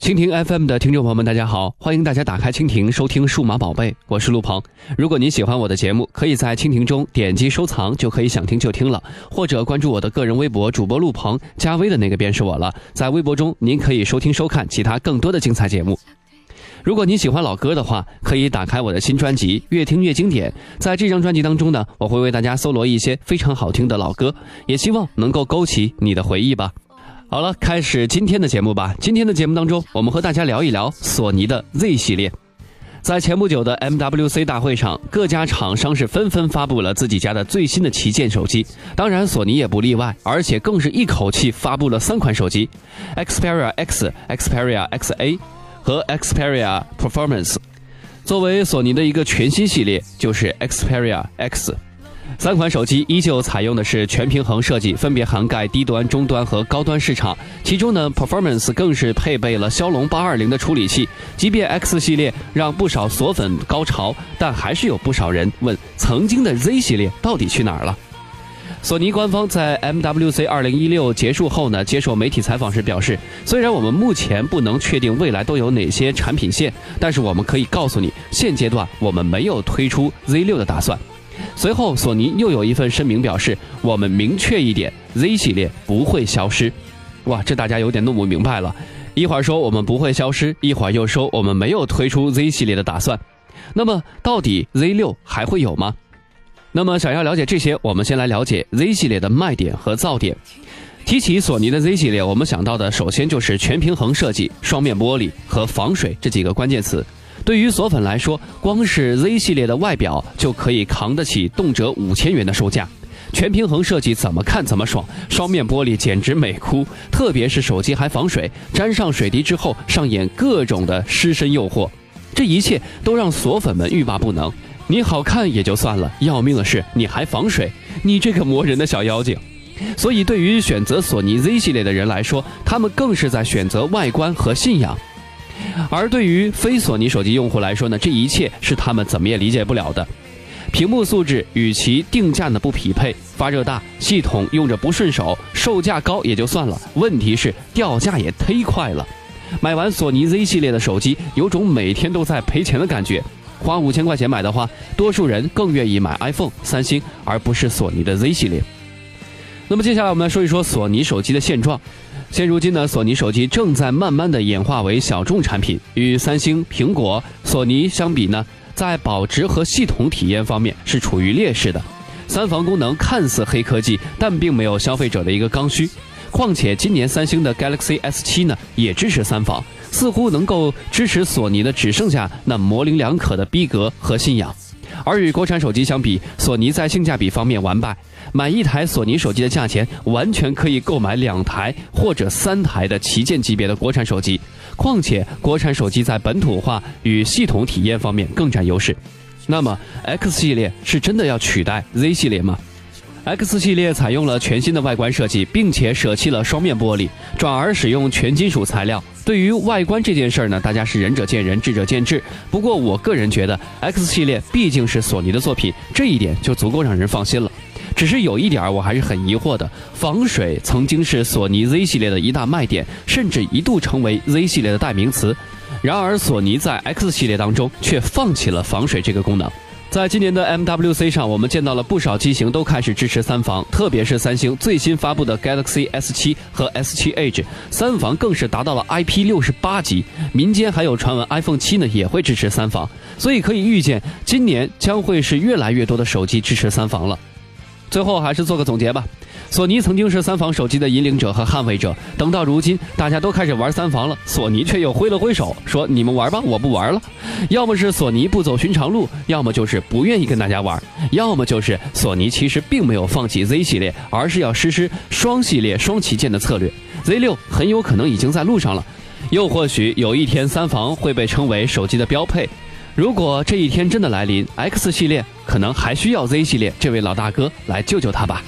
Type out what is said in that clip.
蜻蜓 FM 的听众朋友们，大家好！欢迎大家打开蜻蜓收听《数码宝贝》，我是陆鹏。如果您喜欢我的节目，可以在蜻蜓中点击收藏，就可以想听就听了；或者关注我的个人微博主播陆鹏，加微的那个便是我了。在微博中，您可以收听收看其他更多的精彩节目。如果您喜欢老歌的话，可以打开我的新专辑《越听越经典》。在这张专辑当中呢，我会为大家搜罗一些非常好听的老歌，也希望能够勾起你的回忆吧。好了，开始今天的节目吧。今天的节目当中，我们和大家聊一聊索尼的 Z 系列。在前不久的 MWC 大会上，各家厂商是纷纷发布了自己家的最新的旗舰手机，当然索尼也不例外，而且更是一口气发布了三款手机：Xperia X、Xperia XA 和 Xperia Performance。作为索尼的一个全新系列，就是 Xperia X。三款手机依旧采用的是全平衡设计，分别涵盖低端、中端和高端市场。其中呢，Performance 更是配备了骁龙八二零的处理器。即便 X 系列让不少索粉高潮，但还是有不少人问：曾经的 Z 系列到底去哪儿了？索尼官方在 MWC 二零一六结束后呢，接受媒体采访时表示，虽然我们目前不能确定未来都有哪些产品线，但是我们可以告诉你，现阶段我们没有推出 Z 六的打算。随后，索尼又有一份声明表示：“我们明确一点，Z 系列不会消失。”哇，这大家有点弄不明白了。一会儿说我们不会消失，一会儿又说我们没有推出 Z 系列的打算。那么，到底 Z 六还会有吗？那么，想要了解这些，我们先来了解 Z 系列的卖点和噪点。提起索尼的 Z 系列，我们想到的首先就是全平衡设计、双面玻璃和防水这几个关键词。对于索粉来说，光是 Z 系列的外表就可以扛得起动辄五千元的售价。全平衡设计怎么看怎么爽，双面玻璃简直美哭。特别是手机还防水，沾上水滴之后上演各种的湿身诱惑，这一切都让索粉们欲罢不能。你好看也就算了，要命的是你还防水，你这个磨人的小妖精。所以，对于选择索尼 Z 系列的人来说，他们更是在选择外观和信仰。而对于非索尼手机用户来说呢，这一切是他们怎么也理解不了的。屏幕素质与其定价呢不匹配，发热大，系统用着不顺手，售价高也就算了，问题是掉价也忒快了。买完索尼 Z 系列的手机，有种每天都在赔钱的感觉。花五千块钱买的话，多数人更愿意买 iPhone、三星，而不是索尼的 Z 系列。那么接下来我们来说一说索尼手机的现状。现如今呢，索尼手机正在慢慢的演化为小众产品。与三星、苹果、索尼相比呢，在保值和系统体验方面是处于劣势的。三防功能看似黑科技，但并没有消费者的一个刚需。况且今年三星的 Galaxy S7 呢也支持三防，似乎能够支持索尼的只剩下那模棱两可的逼格和信仰。而与国产手机相比，索尼在性价比方面完败。买一台索尼手机的价钱，完全可以购买两台或者三台的旗舰级别的国产手机。况且，国产手机在本土化与系统体验方面更占优势。那么，X 系列是真的要取代 Z 系列吗？X 系列采用了全新的外观设计，并且舍弃了双面玻璃，转而使用全金属材料。对于外观这件事儿呢，大家是仁者见仁，智者见智。不过，我个人觉得，X 系列毕竟是索尼的作品，这一点就足够让人放心了。只是有一点儿我还是很疑惑的，防水曾经是索尼 Z 系列的一大卖点，甚至一度成为 Z 系列的代名词。然而，索尼在 X 系列当中却放弃了防水这个功能。在今年的 MWC 上，我们见到了不少机型都开始支持三防，特别是三星最新发布的 Galaxy S7 和 S7 Edge，三防更是达到了 IP68 级。民间还有传闻 iPhone 7呢也会支持三防，所以可以预见，今年将会是越来越多的手机支持三防了。最后还是做个总结吧。索尼曾经是三防手机的引领者和捍卫者，等到如今大家都开始玩三防了，索尼却又挥了挥手说：“你们玩吧，我不玩了。”要么是索尼不走寻常路，要么就是不愿意跟大家玩，要么就是索尼其实并没有放弃 Z 系列，而是要实施双系列双旗舰的策略。Z 六很有可能已经在路上了，又或许有一天三防会被称为手机的标配。如果这一天真的来临，X 系列可能还需要 Z 系列这位老大哥来救救他吧。